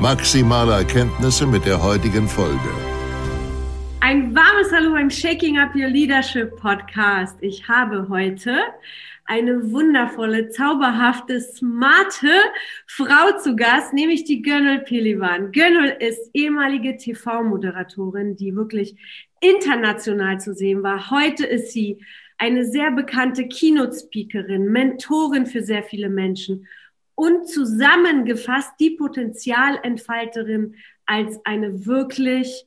maximale Erkenntnisse mit der heutigen Folge. Ein warmes Hallo beim Shaking Up Your Leadership Podcast. Ich habe heute eine wundervolle, zauberhafte, smarte Frau zu Gast, nämlich die Gönül Pelivan. Gönül ist ehemalige TV-Moderatorin, die wirklich international zu sehen war. Heute ist sie eine sehr bekannte Keynote-Speakerin, Mentorin für sehr viele Menschen und zusammengefasst die Potenzialentfalterin als eine wirklich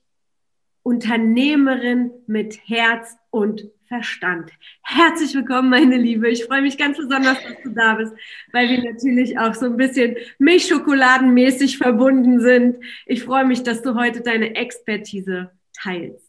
Unternehmerin mit Herz und Verstand. Herzlich willkommen, meine Liebe. Ich freue mich ganz besonders, dass du da bist, weil wir natürlich auch so ein bisschen Milchschokoladenmäßig verbunden sind. Ich freue mich, dass du heute deine Expertise teilst.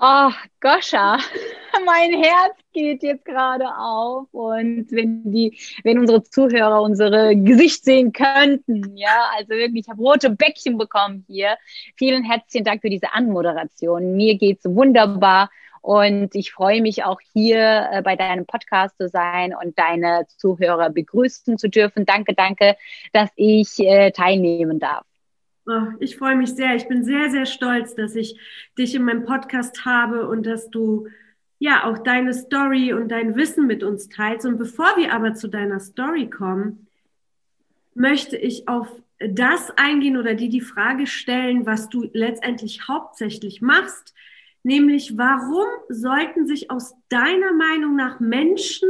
Oh, Goscha, mein Herz geht jetzt gerade auf und wenn die, wenn unsere Zuhörer unsere Gesicht sehen könnten, ja, also wirklich, ich habe rote Bäckchen bekommen hier. Vielen herzlichen Dank für diese Anmoderation. Mir geht's wunderbar und ich freue mich auch hier äh, bei deinem Podcast zu sein und deine Zuhörer begrüßen zu dürfen. Danke, danke, dass ich äh, teilnehmen darf. Ich freue mich sehr. Ich bin sehr, sehr stolz, dass ich dich in meinem Podcast habe und dass du ja auch deine Story und dein Wissen mit uns teilst. Und bevor wir aber zu deiner Story kommen, möchte ich auf das eingehen oder dir die Frage stellen, was du letztendlich hauptsächlich machst nämlich warum sollten sich aus deiner Meinung nach Menschen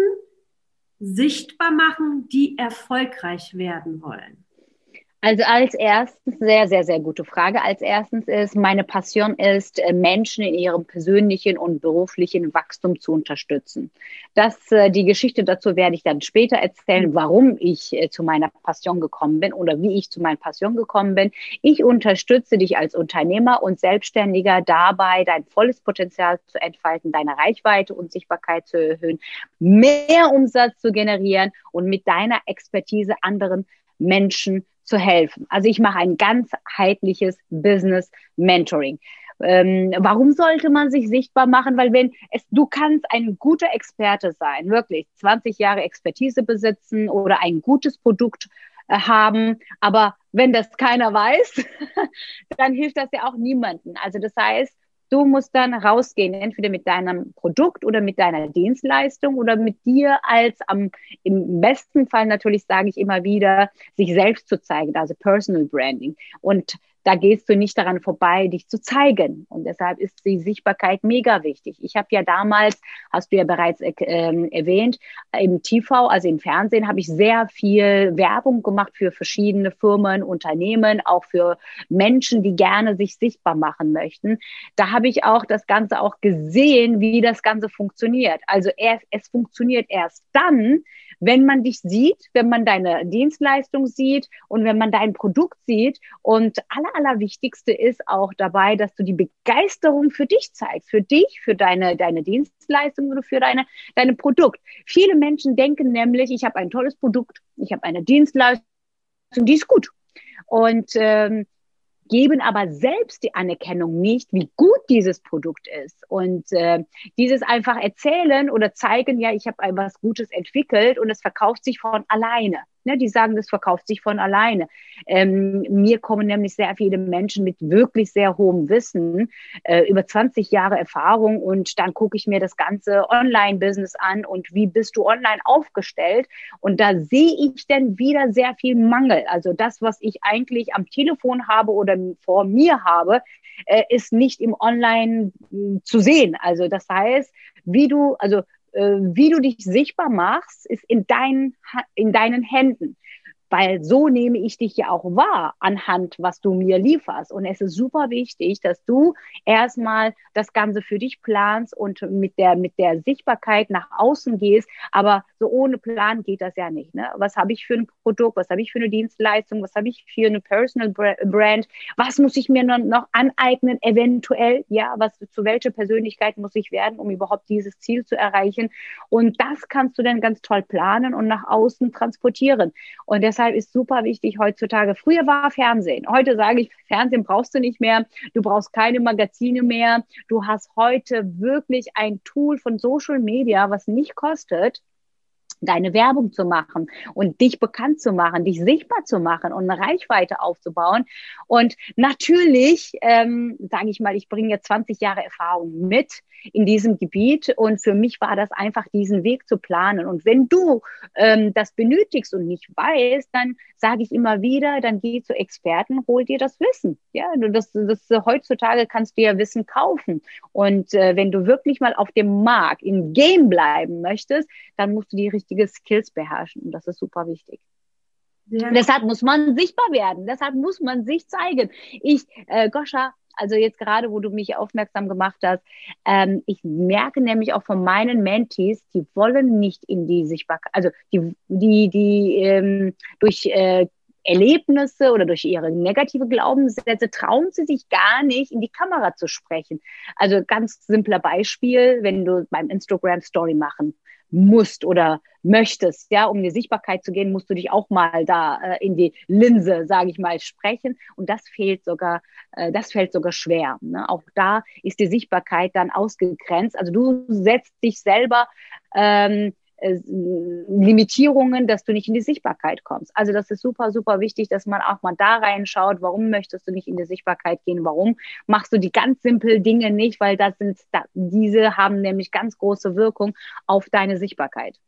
sichtbar machen, die erfolgreich werden wollen? Also als erstens, sehr, sehr, sehr gute Frage. Als erstens ist, meine Passion ist, äh, Menschen in ihrem persönlichen und beruflichen Wachstum zu unterstützen. Das, äh, die Geschichte dazu werde ich dann später erzählen, warum ich äh, zu meiner Passion gekommen bin oder wie ich zu meiner Passion gekommen bin. Ich unterstütze dich als Unternehmer und Selbstständiger dabei, dein volles Potenzial zu entfalten, deine Reichweite und Sichtbarkeit zu erhöhen, mehr Umsatz zu generieren und mit deiner Expertise anderen Menschen zu helfen. Also ich mache ein ganzheitliches Business Mentoring. Ähm, warum sollte man sich sichtbar machen? Weil wenn es, du kannst ein guter Experte sein, wirklich 20 Jahre Expertise besitzen oder ein gutes Produkt äh, haben, aber wenn das keiner weiß, dann hilft das ja auch niemanden. Also das heißt, Du musst dann rausgehen, entweder mit deinem Produkt oder mit deiner Dienstleistung oder mit dir als am, im besten Fall natürlich sage ich immer wieder, sich selbst zu zeigen, also Personal Branding. Und da gehst du nicht daran vorbei, dich zu zeigen. Und deshalb ist die Sichtbarkeit mega wichtig. Ich habe ja damals, hast du ja bereits äh, erwähnt, im TV, also im Fernsehen, habe ich sehr viel Werbung gemacht für verschiedene Firmen, Unternehmen, auch für Menschen, die gerne sich sichtbar machen möchten. Da habe ich auch das Ganze auch gesehen, wie das Ganze funktioniert. Also es, es funktioniert erst dann, wenn man dich sieht, wenn man deine Dienstleistung sieht und wenn man dein Produkt sieht. Und aller, allerwichtigste ist auch dabei, dass du die Begeisterung für dich zeigst, für dich, für deine, deine Dienstleistung oder für deine, deine Produkt. Viele Menschen denken nämlich, ich habe ein tolles Produkt, ich habe eine Dienstleistung, die ist gut. Und ähm, geben aber selbst die Anerkennung nicht, wie gut dieses Produkt ist. Und äh, dieses einfach erzählen oder zeigen, ja, ich habe etwas Gutes entwickelt und es verkauft sich von alleine. Ne? Die sagen, das verkauft sich von alleine. Ähm, mir kommen nämlich sehr viele Menschen mit wirklich sehr hohem Wissen, äh, über 20 Jahre Erfahrung und dann gucke ich mir das ganze Online-Business an und wie bist du online aufgestellt und da sehe ich dann wieder sehr viel Mangel. Also das, was ich eigentlich am Telefon habe oder vor mir habe, äh, ist nicht im Online zu sehen. Also das heißt, wie du, also wie du dich sichtbar machst, ist in deinen, in deinen Händen weil so nehme ich dich ja auch wahr anhand, was du mir lieferst. Und es ist super wichtig, dass du erstmal das Ganze für dich planst und mit der, mit der Sichtbarkeit nach außen gehst. Aber so ohne Plan geht das ja nicht. Ne? Was habe ich für ein Produkt? Was habe ich für eine Dienstleistung? Was habe ich für eine Personal Brand? Was muss ich mir noch aneignen, eventuell? Ja, was, zu welcher Persönlichkeit muss ich werden, um überhaupt dieses Ziel zu erreichen? Und das kannst du dann ganz toll planen und nach außen transportieren. Und deshalb ist super wichtig heutzutage. Früher war Fernsehen. Heute sage ich, Fernsehen brauchst du nicht mehr. Du brauchst keine Magazine mehr. Du hast heute wirklich ein Tool von Social Media, was nicht kostet deine Werbung zu machen und dich bekannt zu machen, dich sichtbar zu machen und eine Reichweite aufzubauen. Und natürlich, ähm, sage ich mal, ich bringe jetzt 20 Jahre Erfahrung mit in diesem Gebiet und für mich war das einfach, diesen Weg zu planen. Und wenn du ähm, das benötigst und nicht weißt, dann sage ich immer wieder, dann geh zu Experten, hol dir das Wissen. Ja, das, das heutzutage kannst du ja Wissen kaufen. Und äh, wenn du wirklich mal auf dem Markt im Game bleiben möchtest, dann musst du die richtige Skills beherrschen. Und das ist super wichtig. Ja. Deshalb muss man sichtbar werden. Deshalb muss man sich zeigen. Ich, äh, Goscha, also jetzt gerade, wo du mich aufmerksam gemacht hast, ähm, ich merke nämlich auch von meinen Mentees, die wollen nicht in die Sichtbarkeit, also die, die, die ähm, durch äh, Erlebnisse oder durch ihre negative Glaubenssätze trauen sie sich gar nicht, in die Kamera zu sprechen. Also ganz simpler Beispiel, wenn du beim Instagram Story machen musst oder möchtest, ja, um in die Sichtbarkeit zu gehen, musst du dich auch mal da äh, in die Linse, sage ich mal, sprechen. Und das fehlt sogar, äh, das fällt sogar schwer. Ne? Auch da ist die Sichtbarkeit dann ausgegrenzt. Also du setzt dich selber ähm, äh, Limitierungen, dass du nicht in die Sichtbarkeit kommst. Also das ist super, super wichtig, dass man auch mal da reinschaut, warum möchtest du nicht in die Sichtbarkeit gehen, warum machst du die ganz simpel Dinge nicht, weil das sind, diese haben nämlich ganz große Wirkung auf deine Sichtbarkeit.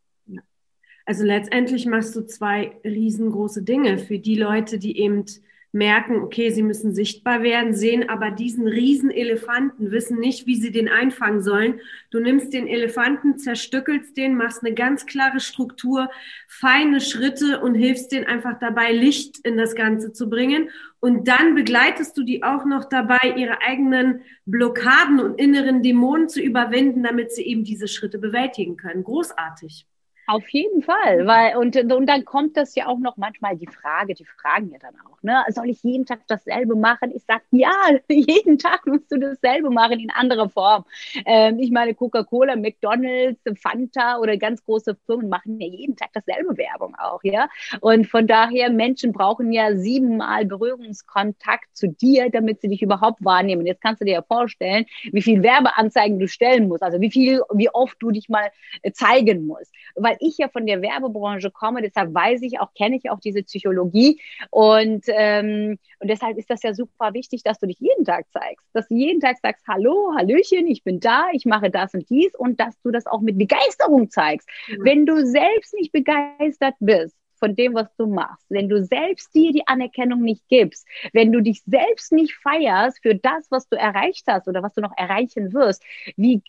Also letztendlich machst du zwei riesengroße Dinge für die Leute, die eben merken, okay, sie müssen sichtbar werden, sehen aber diesen riesen Elefanten, wissen nicht, wie sie den einfangen sollen. Du nimmst den Elefanten, zerstückelst den, machst eine ganz klare Struktur, feine Schritte und hilfst denen einfach dabei, Licht in das Ganze zu bringen. Und dann begleitest du die auch noch dabei, ihre eigenen Blockaden und inneren Dämonen zu überwinden, damit sie eben diese Schritte bewältigen können. Großartig. Auf jeden Fall, weil und, und dann kommt das ja auch noch manchmal die Frage, die fragen ja dann auch, ne, soll ich jeden Tag dasselbe machen? Ich sage, ja, jeden Tag musst du dasselbe machen in anderer Form. Ähm, ich meine, Coca-Cola, McDonalds, Fanta oder ganz große Firmen machen ja jeden Tag dasselbe Werbung auch, ja. Und von daher, Menschen brauchen ja siebenmal Berührungskontakt zu dir, damit sie dich überhaupt wahrnehmen. Jetzt kannst du dir ja vorstellen, wie viel Werbeanzeigen du stellen musst, also wie viel, wie oft du dich mal zeigen musst. Weil ich ja von der Werbebranche komme, deshalb weiß ich auch, kenne ich auch diese Psychologie und, ähm, und deshalb ist das ja super wichtig, dass du dich jeden Tag zeigst, dass du jeden Tag sagst, hallo, hallöchen, ich bin da, ich mache das und dies und dass du das auch mit Begeisterung zeigst. Mhm. Wenn du selbst nicht begeistert bist, von dem, was du machst, wenn du selbst dir die Anerkennung nicht gibst, wenn du dich selbst nicht feierst für das, was du erreicht hast oder was du noch erreichen wirst, wie,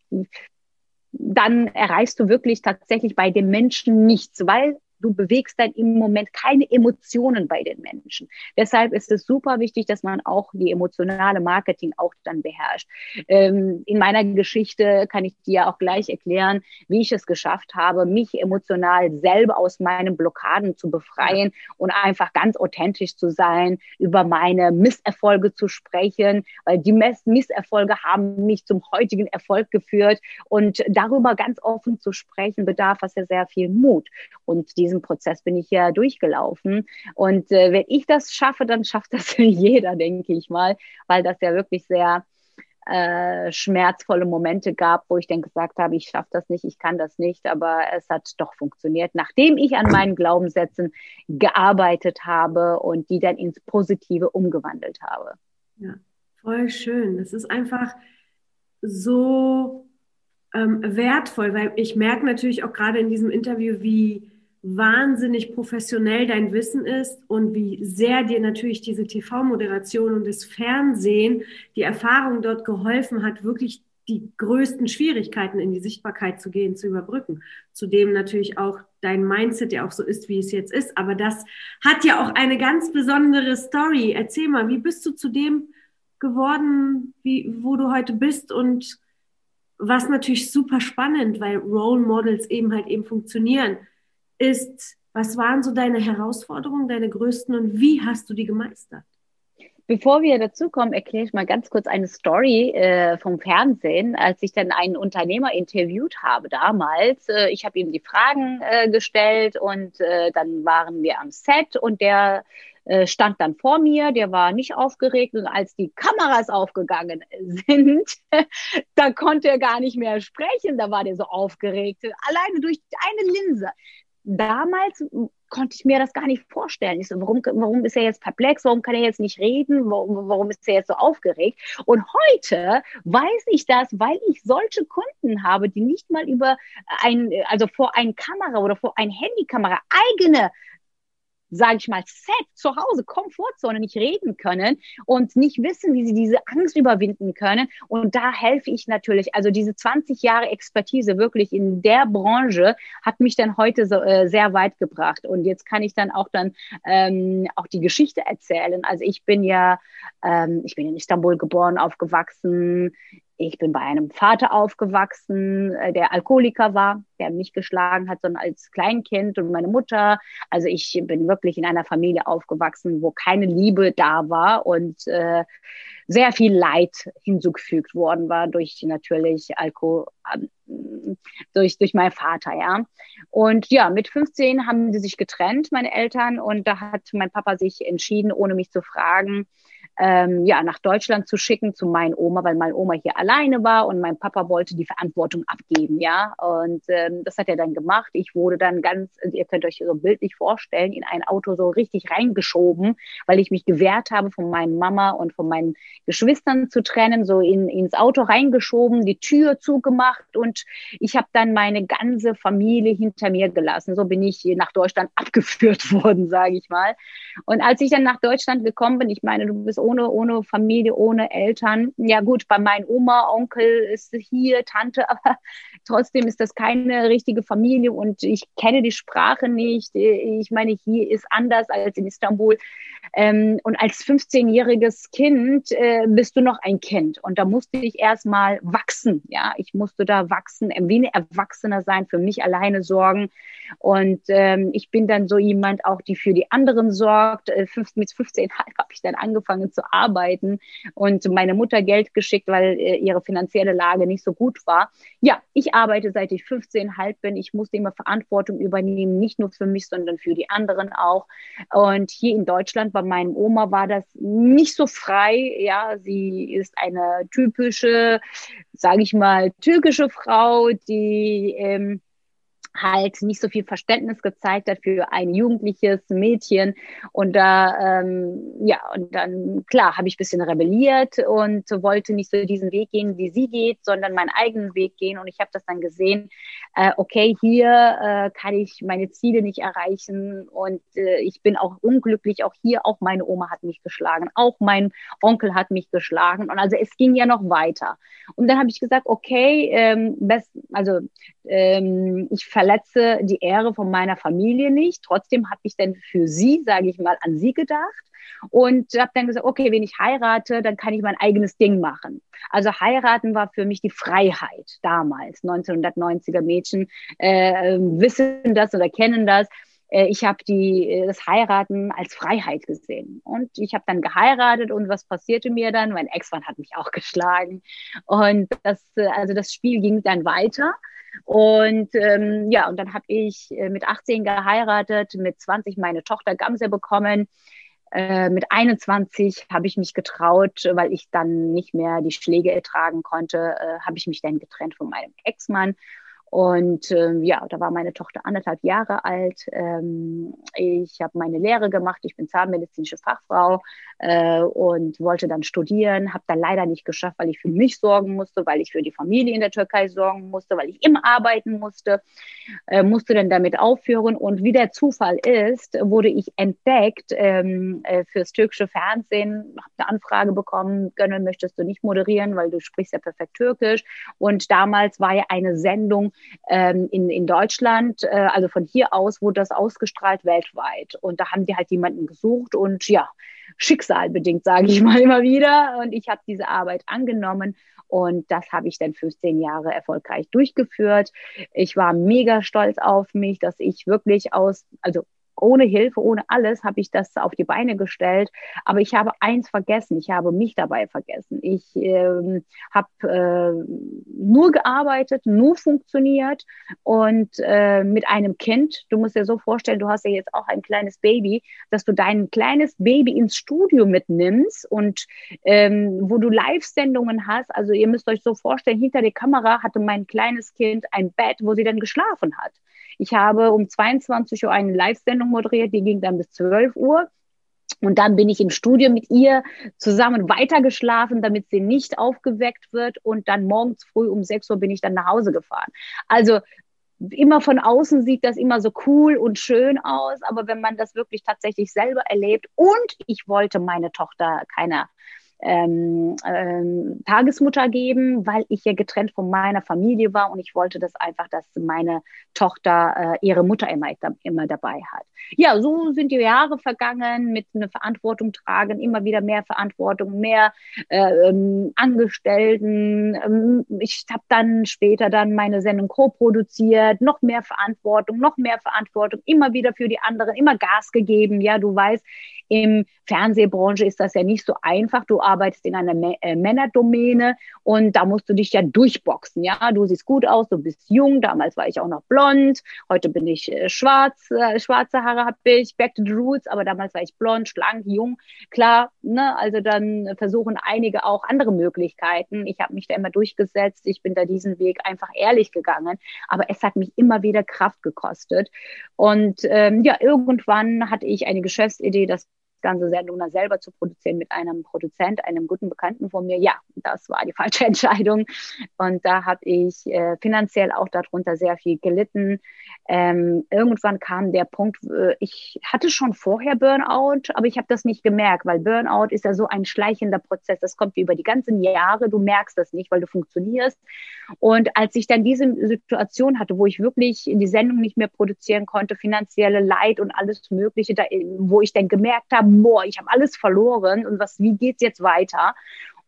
dann erreichst du wirklich tatsächlich bei den Menschen nichts, weil du bewegst dann im Moment keine Emotionen bei den Menschen. Deshalb ist es super wichtig, dass man auch die emotionale Marketing auch dann beherrscht. Ähm, in meiner Geschichte kann ich dir auch gleich erklären, wie ich es geschafft habe, mich emotional selber aus meinen Blockaden zu befreien und einfach ganz authentisch zu sein, über meine Misserfolge zu sprechen, weil die Misserfolge haben mich zum heutigen Erfolg geführt und darüber ganz offen zu sprechen bedarf es ja sehr viel Mut und diese diesen Prozess bin ich ja durchgelaufen. Und äh, wenn ich das schaffe, dann schafft das jeder, denke ich mal, weil das ja wirklich sehr äh, schmerzvolle Momente gab, wo ich dann gesagt habe, ich schaffe das nicht, ich kann das nicht, aber es hat doch funktioniert, nachdem ich an meinen Glaubenssätzen gearbeitet habe und die dann ins Positive umgewandelt habe. Ja, voll schön. Das ist einfach so ähm, wertvoll, weil ich merke natürlich auch gerade in diesem Interview, wie wahnsinnig professionell dein Wissen ist und wie sehr dir natürlich diese TV-Moderation und das Fernsehen, die Erfahrung dort geholfen hat, wirklich die größten Schwierigkeiten in die Sichtbarkeit zu gehen, zu überbrücken. Zudem natürlich auch dein Mindset, der auch so ist, wie es jetzt ist. Aber das hat ja auch eine ganz besondere Story. Erzähl mal, wie bist du zu dem geworden, wie, wo du heute bist und was natürlich super spannend, weil Role Models eben halt eben funktionieren ist, was waren so deine Herausforderungen, deine größten und wie hast du die gemeistert? Bevor wir dazu kommen, erkläre ich mal ganz kurz eine Story äh, vom Fernsehen, als ich dann einen Unternehmer interviewt habe damals. Äh, ich habe ihm die Fragen äh, gestellt und äh, dann waren wir am Set und der äh, stand dann vor mir, der war nicht aufgeregt und als die Kameras aufgegangen sind, da konnte er gar nicht mehr sprechen, da war der so aufgeregt, alleine durch eine Linse damals konnte ich mir das gar nicht vorstellen. Ich so, warum, warum ist er jetzt perplex? Warum kann er jetzt nicht reden? Warum, warum ist er jetzt so aufgeregt? Und heute weiß ich das, weil ich solche Kunden habe, die nicht mal über ein, also vor eine Kamera oder vor ein Handykamera eigene sage ich mal, Set zu Hause, Komfortzone nicht reden können und nicht wissen, wie sie diese Angst überwinden können. Und da helfe ich natürlich. Also diese 20 Jahre Expertise wirklich in der Branche hat mich dann heute so, äh, sehr weit gebracht. Und jetzt kann ich dann auch dann ähm, auch die Geschichte erzählen. Also ich bin ja, ähm, ich bin in Istanbul geboren, aufgewachsen. Ich bin bei einem Vater aufgewachsen, äh, der Alkoholiker war, der mich geschlagen hat, sondern als Kleinkind und meine Mutter. Also ich bin wirklich in einer Familie aufgewachsen, wo keine Liebe da war und äh, sehr viel Leid hinzugefügt worden war durch natürlich Alkohol, äh, durch, durch meinen Vater, ja. Und ja, mit 15 haben sie sich getrennt, meine Eltern, und da hat mein Papa sich entschieden, ohne mich zu fragen, ähm, ja, nach Deutschland zu schicken zu meinen Oma, weil meine Oma hier alleine war und mein Papa wollte die Verantwortung abgeben, ja. Und ähm, das hat er dann gemacht. Ich wurde dann ganz, ihr könnt euch so bildlich vorstellen, in ein Auto so richtig reingeschoben, weil ich mich gewehrt habe, von meinen Mama und von meinen Geschwistern zu trennen, so in, ins Auto reingeschoben, die Tür zugemacht und ich habe dann meine ganze Familie hinter mir gelassen. So bin ich nach Deutschland abgeführt worden, sage ich mal. Und als ich dann nach Deutschland gekommen bin, ich meine, du bist ohne, ohne Familie, ohne Eltern. Ja gut, bei meinem Oma, Onkel ist hier, Tante, aber trotzdem ist das keine richtige Familie und ich kenne die Sprache nicht. Ich meine, hier ist anders als in Istanbul. Ähm, und als 15-jähriges Kind äh, bist du noch ein Kind. Und da musste ich erstmal wachsen. Ja, ich musste da wachsen, wie ein Erwachsener sein, für mich alleine sorgen. Und ähm, ich bin dann so jemand auch, die für die anderen sorgt. Äh, mit 15 habe ich dann angefangen zu arbeiten und meine Mutter Geld geschickt, weil äh, ihre finanzielle Lage nicht so gut war. Ja, ich arbeite seit ich 15,5 bin. Ich musste immer Verantwortung übernehmen, nicht nur für mich, sondern für die anderen auch. Und hier in Deutschland bei meinem Oma war das nicht so frei. Ja, sie ist eine typische, sage ich mal, türkische Frau, die ähm, halt nicht so viel Verständnis gezeigt hat für ein jugendliches Mädchen. Und da, ähm, ja, und dann, klar, habe ich ein bisschen rebelliert und wollte nicht so diesen Weg gehen, wie sie geht, sondern meinen eigenen Weg gehen. Und ich habe das dann gesehen, äh, okay, hier äh, kann ich meine Ziele nicht erreichen und äh, ich bin auch unglücklich. Auch hier, auch meine Oma hat mich geschlagen, auch mein Onkel hat mich geschlagen. Und also es ging ja noch weiter. Und dann habe ich gesagt, okay, ähm, best, also ähm, ich verletze die Ehre von meiner Familie nicht. Trotzdem habe ich dann für sie, sage ich mal, an sie gedacht und habe dann gesagt, okay, wenn ich heirate, dann kann ich mein eigenes Ding machen. Also heiraten war für mich die Freiheit damals. 1990er Mädchen äh, wissen das oder kennen das ich habe die äh, das Heiraten als Freiheit gesehen und ich habe dann geheiratet und was passierte mir dann? Mein Ex-Mann hat mich auch geschlagen und das äh, also das Spiel ging dann weiter und ähm, ja, und dann habe ich äh, mit 18 geheiratet, mit 20 meine Tochter Gamse bekommen. Äh, mit 21 habe ich mich getraut, weil ich dann nicht mehr die Schläge ertragen konnte, äh, habe ich mich dann getrennt von meinem Ex-Mann und ähm, ja, da war meine Tochter anderthalb Jahre alt. Ähm, ich habe meine Lehre gemacht. Ich bin zahnmedizinische Fachfrau äh, und wollte dann studieren. Habe dann leider nicht geschafft, weil ich für mich sorgen musste, weil ich für die Familie in der Türkei sorgen musste, weil ich immer arbeiten musste. Äh, musste dann damit aufhören. Und wie der Zufall ist, wurde ich entdeckt ähm, äh, fürs türkische Fernsehen. Habe eine Anfrage bekommen. Gönner, möchtest du nicht moderieren, weil du sprichst ja perfekt Türkisch. Und damals war ja eine Sendung ähm, in, in Deutschland. Äh, also von hier aus wurde das ausgestrahlt weltweit. Und da haben die halt jemanden gesucht und ja, schicksalbedingt, sage ich mal immer wieder. Und ich habe diese Arbeit angenommen und das habe ich dann 15 Jahre erfolgreich durchgeführt. Ich war mega stolz auf mich, dass ich wirklich aus, also ohne Hilfe, ohne alles habe ich das auf die Beine gestellt. Aber ich habe eins vergessen, ich habe mich dabei vergessen. Ich ähm, habe äh, nur gearbeitet, nur funktioniert und äh, mit einem Kind, du musst dir so vorstellen, du hast ja jetzt auch ein kleines Baby, dass du dein kleines Baby ins Studio mitnimmst und ähm, wo du Live-Sendungen hast. Also ihr müsst euch so vorstellen, hinter der Kamera hatte mein kleines Kind ein Bett, wo sie dann geschlafen hat. Ich habe um 22 Uhr eine Live-Sendung moderiert, die ging dann bis 12 Uhr. Und dann bin ich im Studio mit ihr zusammen weitergeschlafen, damit sie nicht aufgeweckt wird. Und dann morgens früh um 6 Uhr bin ich dann nach Hause gefahren. Also immer von außen sieht das immer so cool und schön aus, aber wenn man das wirklich tatsächlich selber erlebt und ich wollte meine Tochter keiner ähm, ähm, Tagesmutter geben, weil ich ja getrennt von meiner Familie war und ich wollte das einfach, dass meine Tochter äh, ihre Mutter immer, immer dabei hat. Ja, so sind die Jahre vergangen mit einer Verantwortung tragen, immer wieder mehr Verantwortung, mehr äh, ähm, Angestellten. Ähm, ich habe dann später dann meine Sendung co-produziert, noch mehr Verantwortung, noch mehr Verantwortung, immer wieder für die anderen, immer Gas gegeben. Ja, du weißt, im Fernsehbranche ist das ja nicht so einfach. Du arbeitest in einer äh, Männerdomäne und da musst du dich ja durchboxen. Ja, du siehst gut aus, du bist jung. Damals war ich auch noch blond. Heute bin ich äh, schwarz, äh, schwarze Haare habe ich, back to the roots. Aber damals war ich blond, schlank, jung. Klar, ne, also dann versuchen einige auch andere Möglichkeiten. Ich habe mich da immer durchgesetzt. Ich bin da diesen Weg einfach ehrlich gegangen. Aber es hat mich immer wieder Kraft gekostet. Und ähm, ja, irgendwann hatte ich eine Geschäftsidee, dass ganze Sendung dann selber zu produzieren mit einem Produzent, einem guten Bekannten von mir, ja, das war die falsche Entscheidung. Und da habe ich äh, finanziell auch darunter sehr viel gelitten. Ähm, irgendwann kam der Punkt, äh, ich hatte schon vorher Burnout, aber ich habe das nicht gemerkt, weil Burnout ist ja so ein schleichender Prozess. Das kommt über die ganzen Jahre, du merkst das nicht, weil du funktionierst. Und als ich dann diese Situation hatte, wo ich wirklich die Sendung nicht mehr produzieren konnte, finanzielle Leid und alles Mögliche, da, wo ich dann gemerkt habe, boah, ich habe alles verloren und was, wie geht's jetzt weiter?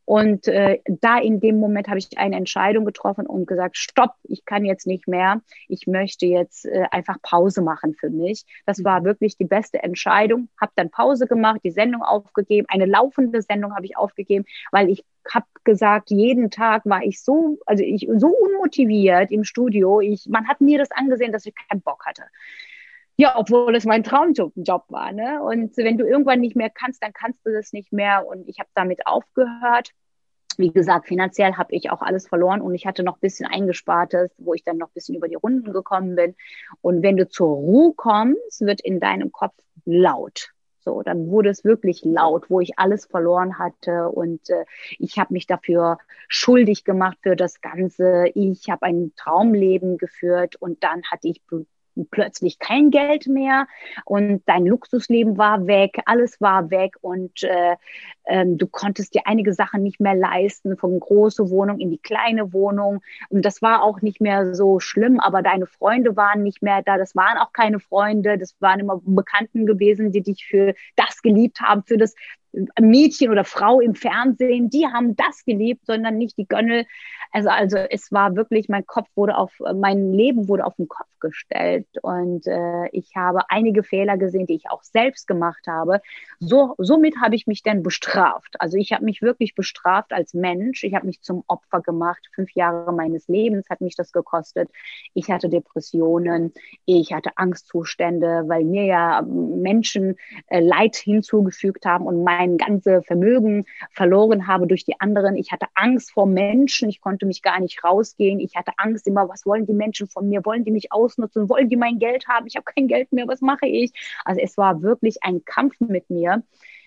Und äh, da in dem Moment habe ich eine Entscheidung getroffen und gesagt, stopp, ich kann jetzt nicht mehr. Ich möchte jetzt äh, einfach Pause machen für mich. Das war wirklich die beste Entscheidung. Habe dann Pause gemacht, die Sendung aufgegeben, eine laufende Sendung habe ich aufgegeben, weil ich habe gesagt, jeden Tag war ich so, also ich so unmotiviert im Studio. Ich, man hat mir das angesehen, dass ich keinen Bock hatte. Ja, obwohl es mein Traumjob war. Ne? Und wenn du irgendwann nicht mehr kannst, dann kannst du das nicht mehr. Und ich habe damit aufgehört. Wie gesagt, finanziell habe ich auch alles verloren und ich hatte noch ein bisschen eingespartes, wo ich dann noch ein bisschen über die Runden gekommen bin. Und wenn du zur Ruhe kommst, wird in deinem Kopf laut. So, dann wurde es wirklich laut, wo ich alles verloren hatte und äh, ich habe mich dafür schuldig gemacht für das Ganze. Ich habe ein Traumleben geführt und dann hatte ich plötzlich kein Geld mehr und dein Luxusleben war weg, alles war weg und äh, ähm, du konntest dir einige Sachen nicht mehr leisten, von große Wohnung in die kleine Wohnung. Und das war auch nicht mehr so schlimm, aber deine Freunde waren nicht mehr da, das waren auch keine Freunde, das waren immer Bekannten gewesen, die dich für das geliebt haben, für das Mädchen oder Frau im Fernsehen, die haben das geliebt, sondern nicht die Gönnel. Also, also es war wirklich, mein Kopf wurde auf, mein Leben wurde auf den Kopf gestellt und äh, ich habe einige Fehler gesehen, die ich auch selbst gemacht habe. So, somit habe ich mich dann bestraft. Also ich habe mich wirklich bestraft als Mensch. Ich habe mich zum Opfer gemacht. Fünf Jahre meines Lebens hat mich das gekostet. Ich hatte Depressionen, ich hatte Angstzustände, weil mir ja Menschen äh, Leid hinzugefügt haben und mein ganzes Vermögen verloren habe durch die anderen. Ich hatte Angst vor Menschen. Ich konnte mich gar nicht rausgehen. Ich hatte Angst immer, was wollen die Menschen von mir? Wollen die mich ausnutzen? Wollen die mein Geld haben? Ich habe kein Geld mehr. Was mache ich? Also es war wirklich ein Kampf mit mir.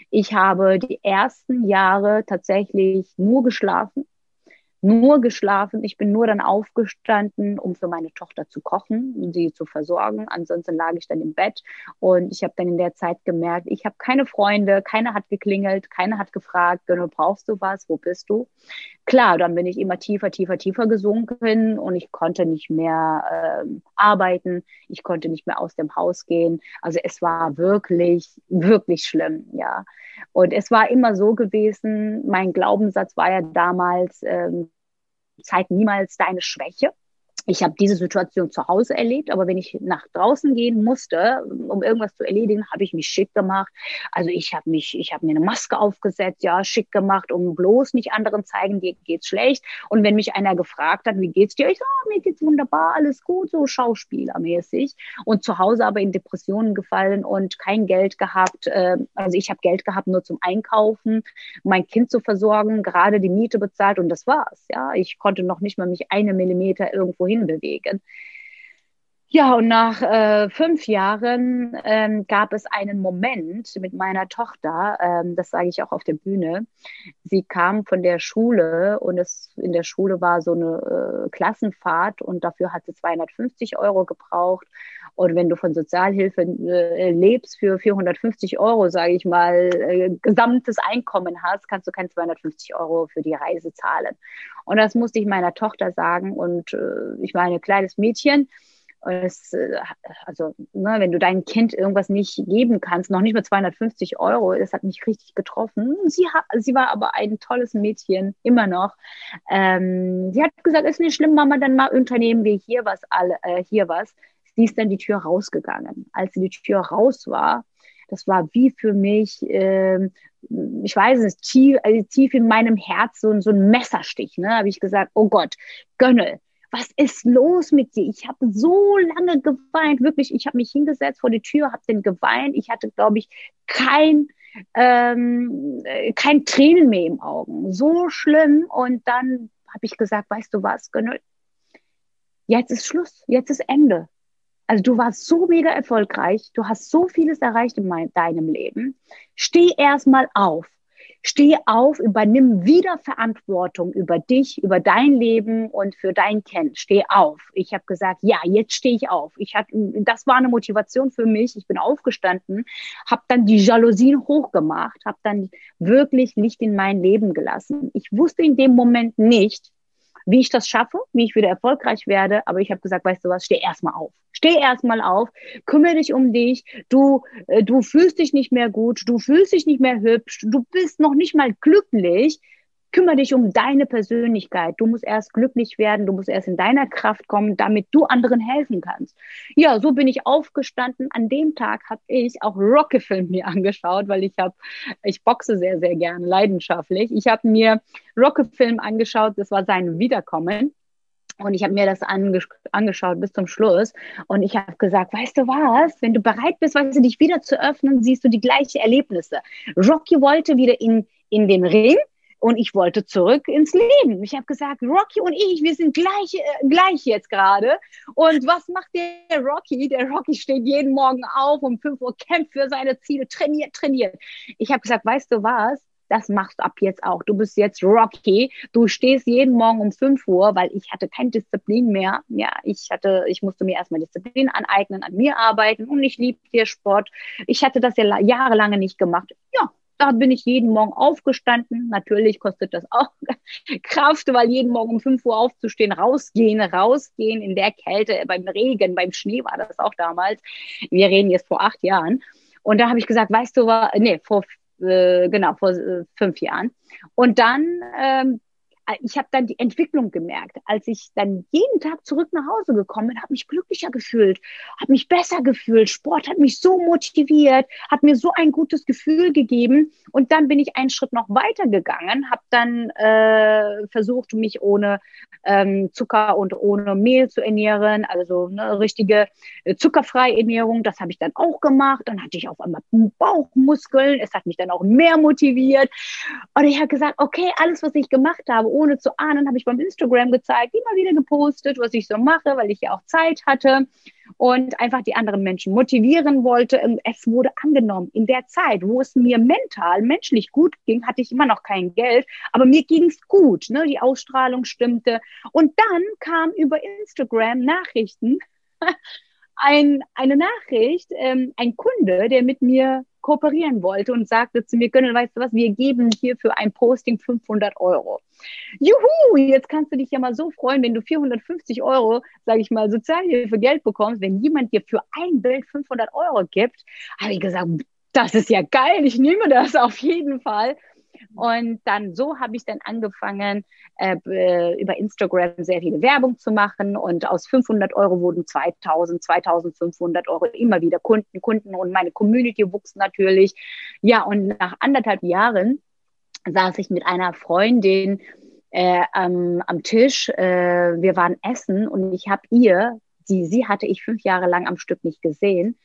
Ich habe die ersten Jahre tatsächlich nur geschlafen nur geschlafen. Ich bin nur dann aufgestanden, um für meine Tochter zu kochen, sie zu versorgen. Ansonsten lag ich dann im Bett und ich habe dann in der Zeit gemerkt, ich habe keine Freunde, keiner hat geklingelt, keiner hat gefragt, brauchst du was, wo bist du? Klar, dann bin ich immer tiefer, tiefer, tiefer gesunken und ich konnte nicht mehr äh, arbeiten, ich konnte nicht mehr aus dem Haus gehen. Also es war wirklich, wirklich schlimm, ja. Und es war immer so gewesen, mein Glaubenssatz war ja damals, ähm, zeig niemals deine Schwäche ich habe diese Situation zu Hause erlebt, aber wenn ich nach draußen gehen musste, um irgendwas zu erledigen, habe ich mich schick gemacht. Also ich habe mich, ich habe mir eine Maske aufgesetzt, ja, schick gemacht, um bloß nicht anderen zeigen, dir geht's schlecht. Und wenn mich einer gefragt hat, wie geht's dir? Ich sage, oh, mir geht's wunderbar, alles gut, so schauspielermäßig. Und zu Hause aber in Depressionen gefallen und kein Geld gehabt. Äh, also ich habe Geld gehabt nur zum Einkaufen, mein Kind zu versorgen, gerade die Miete bezahlt und das war's. Ja, ich konnte noch nicht mal mich eine Millimeter irgendwo hin hinbewegen. Ja, und nach äh, fünf Jahren ähm, gab es einen Moment mit meiner Tochter, ähm, das sage ich auch auf der Bühne. Sie kam von der Schule und es in der Schule war so eine äh, Klassenfahrt und dafür hat sie 250 Euro gebraucht. Und wenn du von Sozialhilfe äh, lebst für 450 Euro, sage ich mal, äh, gesamtes Einkommen hast, kannst du kein 250 Euro für die Reise zahlen. Und das musste ich meiner Tochter sagen. Und äh, ich ein kleines Mädchen es, äh, also, ne, wenn du deinem Kind irgendwas nicht geben kannst, noch nicht mal 250 Euro, das hat mich richtig getroffen. Sie, sie war aber ein tolles Mädchen, immer noch. Ähm, sie hat gesagt, ist nicht schlimm, Mama, dann mal unternehmen wir hier was, alle, äh, hier was. Sie ist dann die Tür rausgegangen. Als sie die Tür raus war, das war wie für mich, äh, ich weiß es, tief, also tief in meinem Herz so, so ein Messerstich. Ne? habe ich gesagt, oh Gott, Gönnel, was ist los mit dir? Ich habe so lange geweint, wirklich. Ich habe mich hingesetzt vor die Tür, habe den geweint. Ich hatte, glaube ich, kein ähm, kein Tränen mehr im Augen. So schlimm. Und dann habe ich gesagt, weißt du was, Gönnel? Jetzt ist Schluss, jetzt ist Ende. Also du warst so mega erfolgreich, du hast so vieles erreicht in mein, deinem Leben. Steh erstmal auf Steh auf, übernimm wieder Verantwortung über dich, über dein Leben und für dein Kind. Steh auf. Ich habe gesagt, ja, jetzt stehe ich auf. Ich hatte, das war eine Motivation für mich. Ich bin aufgestanden, habe dann die Jalousien hochgemacht, habe dann wirklich Licht in mein Leben gelassen. Ich wusste in dem Moment nicht, wie ich das schaffe, wie ich wieder erfolgreich werde. Aber ich habe gesagt, weißt du was, steh erstmal auf. Steh erstmal auf, kümmere dich um dich. Du, äh, du fühlst dich nicht mehr gut, du fühlst dich nicht mehr hübsch, du bist noch nicht mal glücklich kümmere dich um deine Persönlichkeit. Du musst erst glücklich werden, du musst erst in deiner Kraft kommen, damit du anderen helfen kannst. Ja, so bin ich aufgestanden. An dem Tag habe ich auch Rocky-Film mir angeschaut, weil ich habe, ich boxe sehr, sehr gerne, leidenschaftlich. Ich habe mir Rocky-Film angeschaut, das war sein Wiederkommen. Und ich habe mir das anges angeschaut bis zum Schluss. Und ich habe gesagt, weißt du was, wenn du bereit bist, weißt du, dich wieder zu öffnen, siehst du die gleichen Erlebnisse. Rocky wollte wieder in, in den Ring und ich wollte zurück ins Leben. Ich habe gesagt, Rocky und ich, wir sind gleich, äh, gleich jetzt gerade. Und was macht der Rocky? Der Rocky steht jeden Morgen auf um 5 Uhr, kämpft für seine Ziele, trainiert, trainiert. Ich habe gesagt, weißt du was? Das machst du ab jetzt auch. Du bist jetzt Rocky. Du stehst jeden Morgen um 5 Uhr, weil ich hatte keine Disziplin mehr. Ja, ich hatte, ich musste mir erstmal Disziplin aneignen, an mir arbeiten und ich liebe dir Sport. Ich hatte das ja jahrelang nicht gemacht. Ja, da bin ich jeden Morgen aufgestanden. Natürlich kostet das auch Kraft, weil jeden Morgen um 5 Uhr aufzustehen, rausgehen, rausgehen in der Kälte, beim Regen, beim Schnee war das auch damals. Wir reden jetzt vor acht Jahren. Und da habe ich gesagt, weißt du nee, vor äh, genau, vor äh, fünf Jahren. Und dann ähm, ich habe dann die Entwicklung gemerkt, als ich dann jeden Tag zurück nach Hause gekommen bin, habe mich glücklicher gefühlt, habe mich besser gefühlt. Sport hat mich so motiviert, hat mir so ein gutes Gefühl gegeben. Und dann bin ich einen Schritt noch weiter gegangen, habe dann äh, versucht, mich ohne ähm, Zucker und ohne Mehl zu ernähren, also eine richtige äh, zuckerfreie Ernährung. Das habe ich dann auch gemacht. Dann hatte ich auf einmal Bauchmuskeln. Es hat mich dann auch mehr motiviert. Und ich habe gesagt, okay, alles, was ich gemacht habe, ohne zu ahnen, habe ich beim Instagram gezeigt, immer wieder gepostet, was ich so mache, weil ich ja auch Zeit hatte und einfach die anderen Menschen motivieren wollte. Und es wurde angenommen. In der Zeit, wo es mir mental, menschlich gut ging, hatte ich immer noch kein Geld, aber mir ging es gut. Ne? Die Ausstrahlung stimmte. Und dann kam über Instagram Nachrichten, ein, eine Nachricht, ähm, ein Kunde, der mit mir kooperieren wollte und sagte zu mir, Gönnel, weißt du was, wir geben hier für ein Posting 500 Euro. Juhu, jetzt kannst du dich ja mal so freuen, wenn du 450 Euro, sage ich mal, Sozialhilfe Geld bekommst, wenn jemand dir für ein Bild 500 Euro gibt, habe ich gesagt, das ist ja geil, ich nehme das auf jeden Fall. Und dann so habe ich dann angefangen, äh, äh über Instagram sehr viele Werbung zu machen. Und aus 500 Euro wurden 2000, 2500 Euro immer wieder Kunden, Kunden. Und meine Community wuchs natürlich. Ja, und nach anderthalb Jahren saß ich mit einer Freundin äh, am, am Tisch. Äh, wir waren essen und ich habe ihr, die, sie hatte ich fünf Jahre lang am Stück nicht gesehen.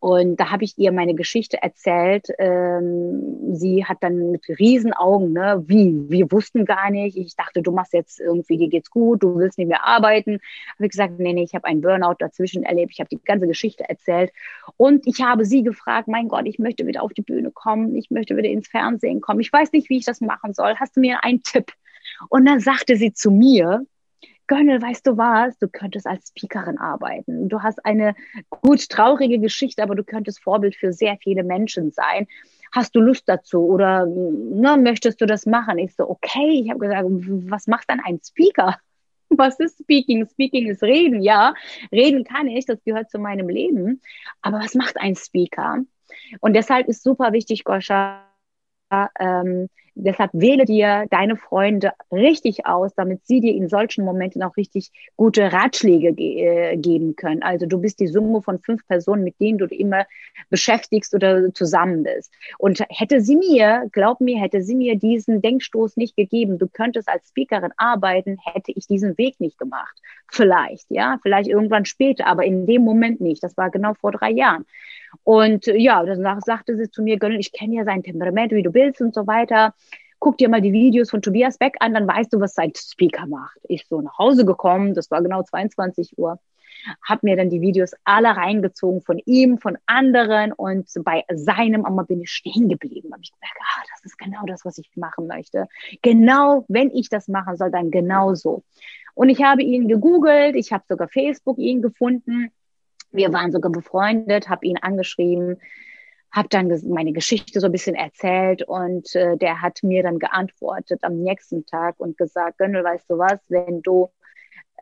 Und da habe ich ihr meine Geschichte erzählt. Ähm, sie hat dann mit Riesenaugen, ne, wie, wir wussten gar nicht. Ich dachte, du machst jetzt irgendwie, dir geht's gut, du willst nicht mehr arbeiten. Habe ich gesagt, nee, nee, ich habe einen Burnout dazwischen erlebt. Ich habe die ganze Geschichte erzählt. Und ich habe sie gefragt, mein Gott, ich möchte wieder auf die Bühne kommen. Ich möchte wieder ins Fernsehen kommen. Ich weiß nicht, wie ich das machen soll. Hast du mir einen Tipp? Und dann sagte sie zu mir, Gönnel, weißt du was, du könntest als Speakerin arbeiten. Du hast eine gut traurige Geschichte, aber du könntest Vorbild für sehr viele Menschen sein. Hast du Lust dazu oder ne, möchtest du das machen? Ich so, okay, ich habe gesagt, was macht dann ein Speaker? Was ist Speaking? Speaking ist Reden, ja. Reden kann ich, das gehört zu meinem Leben. Aber was macht ein Speaker? Und deshalb ist super wichtig, Goscha, ähm, Deshalb wähle dir deine Freunde richtig aus, damit sie dir in solchen Momenten auch richtig gute Ratschläge ge äh, geben können. Also du bist die Summe von fünf Personen, mit denen du immer beschäftigst oder zusammen bist. Und hätte sie mir, glaub mir, hätte sie mir diesen Denkstoß nicht gegeben, du könntest als Speakerin arbeiten, hätte ich diesen Weg nicht gemacht. Vielleicht, ja, vielleicht irgendwann später, aber in dem Moment nicht. Das war genau vor drei Jahren. Und ja, danach sagte sie zu mir, Gönnel, ich kenne ja sein Temperament, wie du bist und so weiter. Guck dir mal die Videos von Tobias Beck an, dann weißt du, was sein Speaker macht. Ich so nach Hause gekommen, das war genau 22 Uhr, habe mir dann die Videos alle reingezogen von ihm, von anderen und bei seinem einmal bin ich stehen geblieben. Habe ich gemerkt, ah, das ist genau das, was ich machen möchte. Genau, wenn ich das machen soll, dann genau so. Und ich habe ihn gegoogelt, ich habe sogar Facebook ihn gefunden wir waren sogar befreundet, habe ihn angeschrieben, habe dann meine Geschichte so ein bisschen erzählt und äh, der hat mir dann geantwortet am nächsten Tag und gesagt, Gönnel, weißt du was, wenn du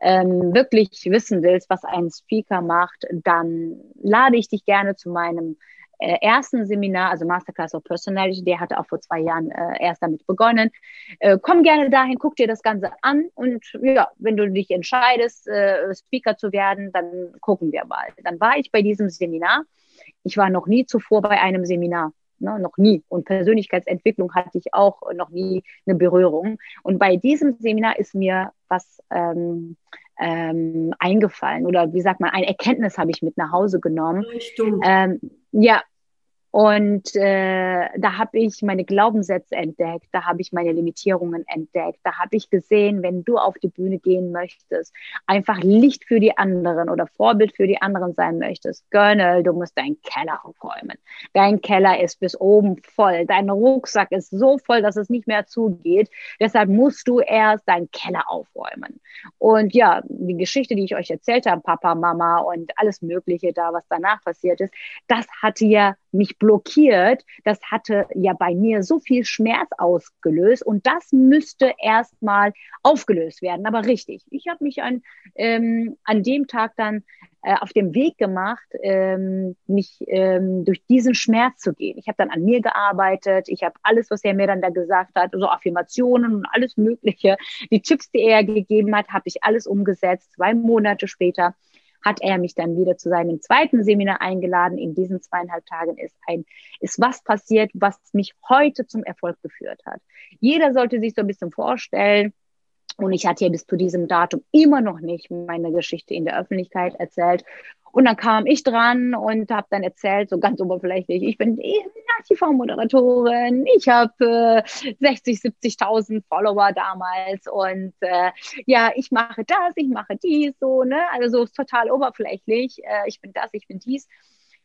ähm, wirklich wissen willst, was ein Speaker macht, dann lade ich dich gerne zu meinem äh, ersten Seminar, also Masterclass of Personality, der hatte auch vor zwei Jahren äh, erst damit begonnen. Äh, komm gerne dahin, guck dir das Ganze an und ja, wenn du dich entscheidest, äh, Speaker zu werden, dann gucken wir mal. Dann war ich bei diesem Seminar. Ich war noch nie zuvor bei einem Seminar. Ne, noch nie. Und Persönlichkeitsentwicklung hatte ich auch noch nie eine Berührung. Und bei diesem Seminar ist mir was ähm, ähm, eingefallen oder wie sagt man, ein Erkenntnis habe ich mit nach Hause genommen. Ähm, ja, und äh, da habe ich meine Glaubenssätze entdeckt, da habe ich meine Limitierungen entdeckt, da habe ich gesehen, wenn du auf die Bühne gehen möchtest, einfach Licht für die anderen oder Vorbild für die anderen sein möchtest, Gönnel, du musst deinen Keller aufräumen. Dein Keller ist bis oben voll, dein Rucksack ist so voll, dass es nicht mehr zugeht. Deshalb musst du erst deinen Keller aufräumen. Und ja, die Geschichte, die ich euch erzählt habe, Papa, Mama und alles Mögliche da, was danach passiert ist, das hatte ja mich blockiert. Das hatte ja bei mir so viel Schmerz ausgelöst und das müsste erstmal aufgelöst werden. Aber richtig, ich habe mich an, ähm, an dem Tag dann äh, auf dem Weg gemacht, ähm, mich ähm, durch diesen Schmerz zu gehen. Ich habe dann an mir gearbeitet, ich habe alles, was er mir dann da gesagt hat, so Affirmationen und alles Mögliche, die Tipps, die er gegeben hat, habe ich alles umgesetzt. Zwei Monate später hat er mich dann wieder zu seinem zweiten Seminar eingeladen. In diesen zweieinhalb Tagen ist ein, ist was passiert, was mich heute zum Erfolg geführt hat. Jeder sollte sich so ein bisschen vorstellen, und ich hatte ja bis zu diesem Datum immer noch nicht meine Geschichte in der Öffentlichkeit erzählt. Und dann kam ich dran und habe dann erzählt, so ganz oberflächlich, ich bin die TV-Moderatorin, ich habe äh, 60, 70.000 Follower damals und äh, ja, ich mache das, ich mache dies, so, ne? Also so total oberflächlich, äh, ich bin das, ich bin dies.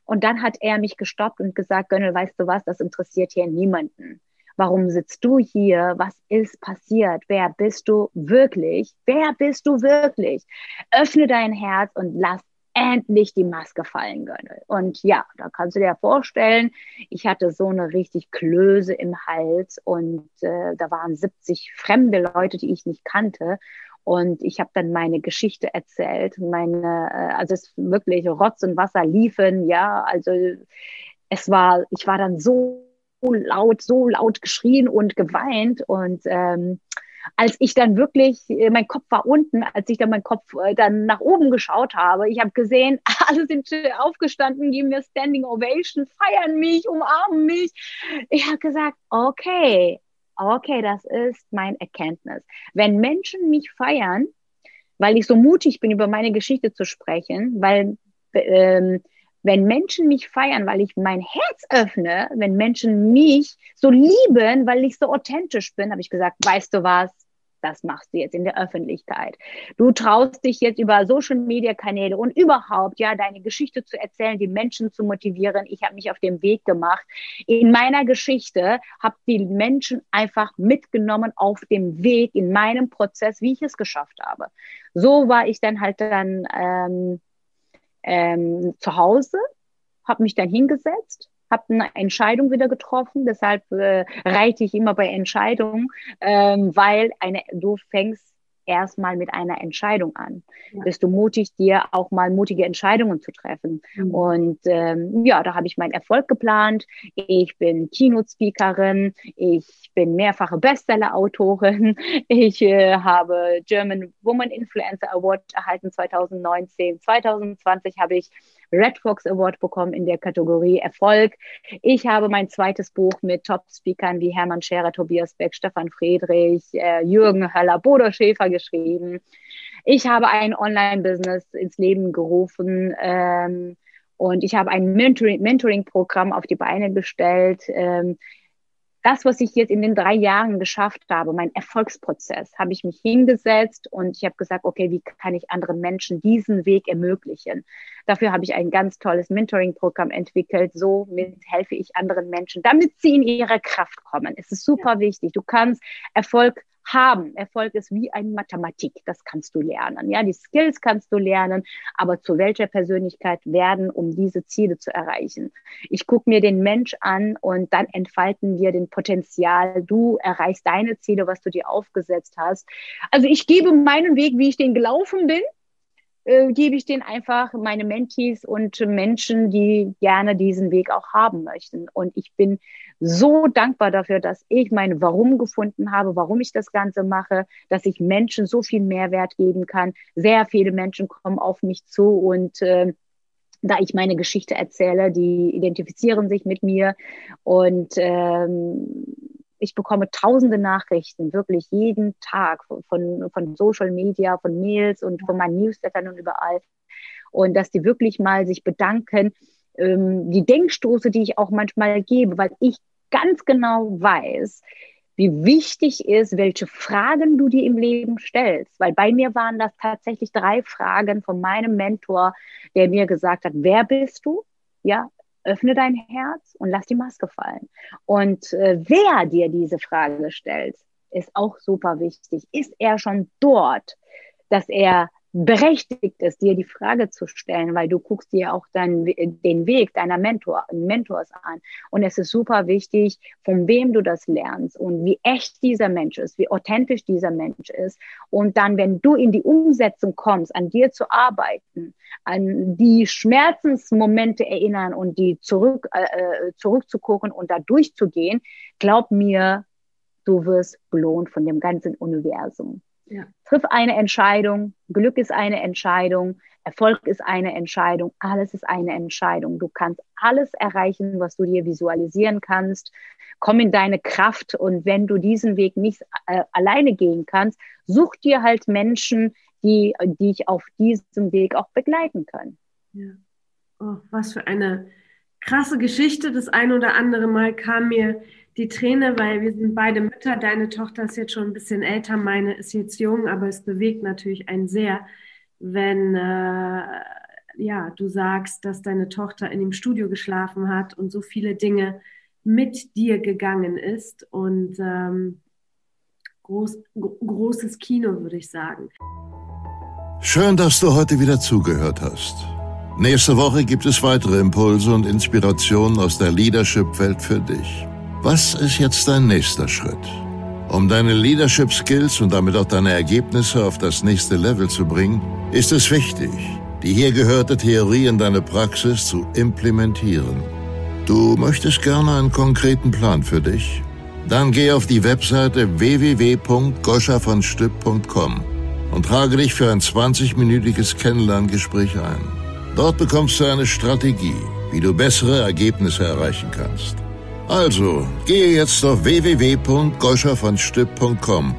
Und dann hat er mich gestoppt und gesagt, Gönnel, weißt du was, das interessiert hier niemanden. Warum sitzt du hier? Was ist passiert? Wer bist du wirklich? Wer bist du wirklich? Öffne dein Herz und lass endlich die Maske fallen Gönnel. Und ja, da kannst du dir vorstellen, ich hatte so eine richtig Klöße im Hals und äh, da waren 70 fremde Leute, die ich nicht kannte. Und ich habe dann meine Geschichte erzählt, meine, äh, also es wirklich Rotz und Wasser liefen, ja, also es war, ich war dann so laut, so laut geschrien und geweint und ähm, als ich dann wirklich, äh, mein Kopf war unten, als ich dann meinen Kopf äh, dann nach oben geschaut habe, ich habe gesehen, alle sind aufgestanden, geben mir Standing Ovation, feiern mich, umarmen mich. Ich habe gesagt, okay, okay, das ist mein Erkenntnis. Wenn Menschen mich feiern, weil ich so mutig bin, über meine Geschichte zu sprechen, weil ähm, wenn Menschen mich feiern, weil ich mein Herz öffne, wenn Menschen mich so lieben, weil ich so authentisch bin, habe ich gesagt, weißt du was? Das machst du jetzt in der Öffentlichkeit. Du traust dich jetzt über Social Media Kanäle und überhaupt, ja, deine Geschichte zu erzählen, die Menschen zu motivieren. Ich habe mich auf den Weg gemacht. In meiner Geschichte habe die Menschen einfach mitgenommen auf dem Weg in meinem Prozess, wie ich es geschafft habe. So war ich dann halt dann ähm, ähm, zu Hause, habe mich dann hingesetzt, habe eine Entscheidung wieder getroffen. Deshalb äh, reite ich immer bei Entscheidungen, ähm, weil eine, du fängst erstmal mit einer Entscheidung an. Ja. Bist du mutig, dir auch mal mutige Entscheidungen zu treffen? Mhm. Und ähm, ja, da habe ich meinen Erfolg geplant. Ich bin Keynote-Speakerin, ich bin mehrfache Bestseller-Autorin, ich äh, habe German Woman Influencer Award erhalten 2019. 2020 habe ich Red Fox Award bekommen in der Kategorie Erfolg. Ich habe mein zweites Buch mit Top-Speakern wie Hermann Scherer, Tobias Beck, Stefan Friedrich, äh, Jürgen Höller, Bodo Schäfer geschrieben. Ich habe ein Online-Business ins Leben gerufen. Ähm, und ich habe ein Mentoring-Programm auf die Beine gestellt. Ähm, das, was ich jetzt in den drei Jahren geschafft habe, mein Erfolgsprozess, habe ich mich hingesetzt und ich habe gesagt, okay, wie kann ich anderen Menschen diesen Weg ermöglichen? Dafür habe ich ein ganz tolles Mentoring-Programm entwickelt. So helfe ich anderen Menschen, damit sie in ihre Kraft kommen. Es ist super wichtig. Du kannst Erfolg haben. Erfolg ist wie ein Mathematik, das kannst du lernen. Ja, die Skills kannst du lernen, aber zu welcher Persönlichkeit werden, um diese Ziele zu erreichen? Ich gucke mir den Mensch an und dann entfalten wir den Potenzial. Du erreichst deine Ziele, was du dir aufgesetzt hast. Also ich gebe meinen Weg, wie ich den gelaufen bin äh, gebe ich den einfach meine Mentees und Menschen, die gerne diesen Weg auch haben möchten. Und ich bin so dankbar dafür, dass ich mein Warum gefunden habe, warum ich das Ganze mache, dass ich Menschen so viel Mehrwert geben kann. Sehr viele Menschen kommen auf mich zu und äh, da ich meine Geschichte erzähle, die identifizieren sich mit mir und ähm, ich bekomme tausende Nachrichten, wirklich jeden Tag von, von Social Media, von Mails und von meinen Newslettern und überall. Und dass die wirklich mal sich bedanken, ähm, die Denkstoße, die ich auch manchmal gebe, weil ich ganz genau weiß, wie wichtig ist, welche Fragen du dir im Leben stellst. Weil bei mir waren das tatsächlich drei Fragen von meinem Mentor, der mir gesagt hat, wer bist du? Ja, öffne dein Herz und lass die Maske fallen. Und äh, wer dir diese Frage stellt, ist auch super wichtig. Ist er schon dort, dass er berechtigt ist, dir die Frage zu stellen, weil du guckst dir auch dann den Weg deiner Mentor, Mentors an. Und es ist super wichtig, von wem du das lernst und wie echt dieser Mensch ist, wie authentisch dieser Mensch ist. Und dann, wenn du in die Umsetzung kommst, an dir zu arbeiten, an die Schmerzensmomente erinnern und die zurück, äh, äh zurückzugucken und da durchzugehen, glaub mir, du wirst belohnt von dem ganzen Universum. Ja. Triff eine Entscheidung. Glück ist eine Entscheidung. Erfolg ist eine Entscheidung. Alles ist eine Entscheidung. Du kannst alles erreichen, was du dir visualisieren kannst. Komm in deine Kraft. Und wenn du diesen Weg nicht äh, alleine gehen kannst, such dir halt Menschen, die, die dich auf diesem Weg auch begleiten können. Ja. Oh, was für eine krasse Geschichte. Das ein oder andere Mal kam mir die Träne, weil wir sind beide Mütter. Deine Tochter ist jetzt schon ein bisschen älter, meine ist jetzt jung, aber es bewegt natürlich einen sehr, wenn äh, ja, du sagst, dass deine Tochter in dem Studio geschlafen hat und so viele Dinge mit dir gegangen ist. Und ähm, groß, großes Kino, würde ich sagen. Schön, dass du heute wieder zugehört hast. Nächste Woche gibt es weitere Impulse und Inspirationen aus der Leadership-Welt für dich. Was ist jetzt dein nächster Schritt? Um deine Leadership Skills und damit auch deine Ergebnisse auf das nächste Level zu bringen, ist es wichtig, die hier gehörte Theorie in deine Praxis zu implementieren. Du möchtest gerne einen konkreten Plan für dich? Dann geh auf die Webseite www.goschavonstück.com und trage dich für ein 20-minütiges Kennenlerngespräch ein. Dort bekommst du eine Strategie, wie du bessere Ergebnisse erreichen kannst. Also, gehe jetzt auf www.goscha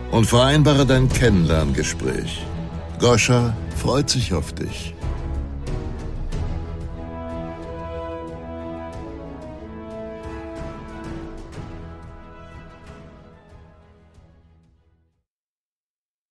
und vereinbare dein Kennenlerngespräch. Goscha freut sich auf dich.